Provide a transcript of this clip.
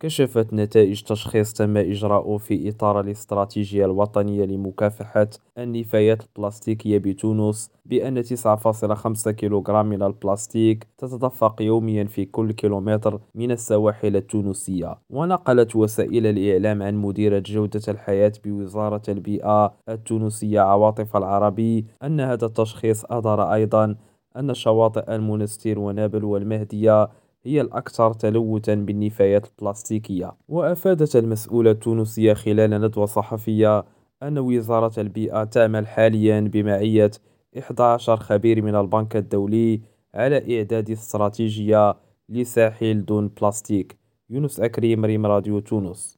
كشفت نتائج تشخيص تم إجراؤه في إطار الاستراتيجية الوطنية لمكافحة النفايات البلاستيكية بتونس بأن 9.5 كيلوغرام من البلاستيك تتدفق يوميا في كل كيلومتر من السواحل التونسية. ونقلت وسائل الإعلام عن مديرة جودة الحياة بوزارة البيئة التونسية عواطف العربي أن هذا التشخيص أظهر أيضا أن شواطئ المونستير ونابل والمهدية هي الأكثر تلوثًا بالنفايات البلاستيكية وأفادت المسؤولة التونسية خلال ندوة صحفية أن وزارة البيئة تعمل حاليًا بمعية 11 خبير من البنك الدولي على إعداد استراتيجية لساحل دون بلاستيك. يونس أكريم ريم راديو تونس.